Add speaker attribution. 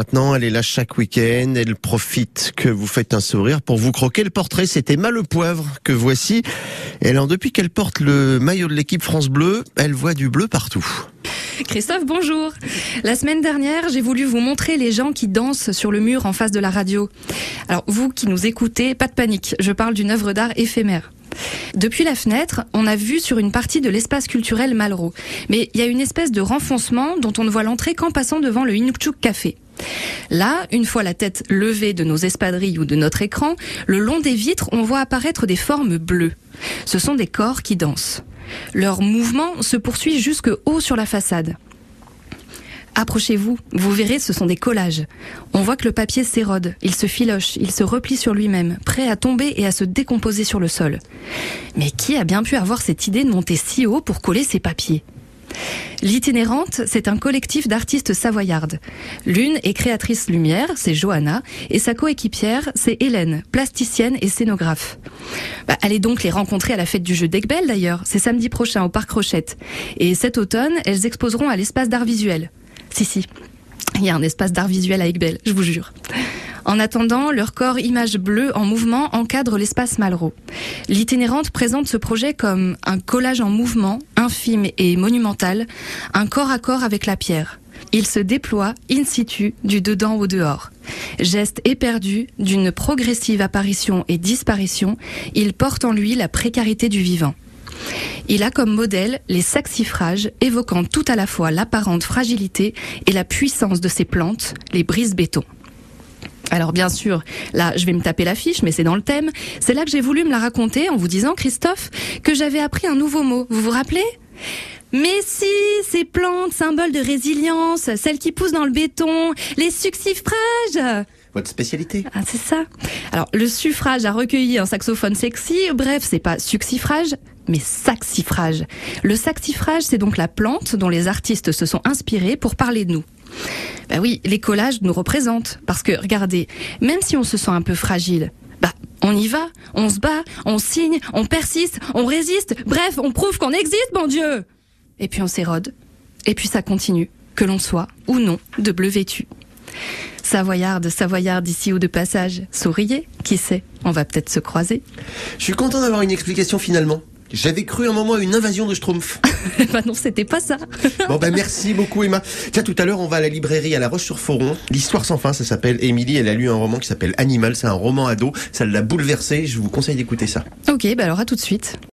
Speaker 1: Maintenant, elle est là chaque week-end, elle profite que vous faites un sourire pour vous croquer le portrait. C'était Emma Le Poivre que voici. Et alors, depuis qu'elle porte le maillot de l'équipe France Bleu, elle voit du bleu partout.
Speaker 2: Christophe, bonjour. La semaine dernière, j'ai voulu vous montrer les gens qui dansent sur le mur en face de la radio. Alors, vous qui nous écoutez, pas de panique, je parle d'une œuvre d'art éphémère. Depuis la fenêtre, on a vu sur une partie de l'espace culturel Malraux. Mais il y a une espèce de renfoncement dont on ne voit l'entrée qu'en passant devant le Inukchuk Café. Là, une fois la tête levée de nos espadrilles ou de notre écran, le long des vitres, on voit apparaître des formes bleues. Ce sont des corps qui dansent. Leur mouvement se poursuit jusque haut sur la façade. Approchez-vous, vous verrez, ce sont des collages. On voit que le papier s'érode, il se filoche, il se replie sur lui-même, prêt à tomber et à se décomposer sur le sol. Mais qui a bien pu avoir cette idée de monter si haut pour coller ces papiers? L'itinérante, c'est un collectif d'artistes savoyardes. L'une est créatrice lumière, c'est Johanna, et sa coéquipière, c'est Hélène, plasticienne et scénographe. Bah, allez donc les rencontrer à la fête du jeu d'Aigbel d'ailleurs, c'est samedi prochain au Parc Rochette. Et cet automne, elles exposeront à l'espace d'art visuel. Si, si. Il y a un espace d'art visuel à Aigbel, je vous jure. En attendant, leur corps image bleue en mouvement encadre l'espace Malraux. L'itinérante présente ce projet comme un collage en mouvement, infime et monumental, un corps à corps avec la pierre. Il se déploie in situ du dedans au dehors. Geste éperdu d'une progressive apparition et disparition, il porte en lui la précarité du vivant. Il a comme modèle les saxifrages, évoquant tout à la fois l'apparente fragilité et la puissance de ces plantes, les brises-béton. Alors bien sûr, là je vais me taper l'affiche, mais c'est dans le thème. C'est là que j'ai voulu me la raconter en vous disant, Christophe, que j'avais appris un nouveau mot. Vous vous rappelez? Mais si, ces plantes, symboles de résilience, celles qui poussent dans le béton, les succifrages
Speaker 1: votre spécialité.
Speaker 2: Ah, c'est ça. Alors, le suffrage a recueilli un saxophone sexy. Bref, c'est pas succifrage, mais saxifrage. Le saxifrage, c'est donc la plante dont les artistes se sont inspirés pour parler de nous. Bah oui, les collages nous représentent. Parce que, regardez, même si on se sent un peu fragile, bah, on y va, on se bat, on signe, on persiste, on résiste. Bref, on prouve qu'on existe, mon Dieu! Et puis on s'érode. Et puis ça continue, que l'on soit, ou non, de bleu vêtu. Savoyarde, Savoyarde ici ou de passage, souriez, qui sait, on va peut-être se croiser.
Speaker 1: Je suis content d'avoir une explication finalement. J'avais cru un moment à une invasion de Schtroumpf.
Speaker 2: bah non, c'était pas ça.
Speaker 1: bon ben merci beaucoup Emma. Tiens, tout à l'heure, on va à la librairie à La Roche-sur-Foron. L'histoire sans fin, ça s'appelle Émilie. Elle a lu un roman qui s'appelle Animal. C'est un roman ado. Ça l'a bouleversée. Je vous conseille d'écouter ça.
Speaker 2: Ok, bah alors à tout de suite.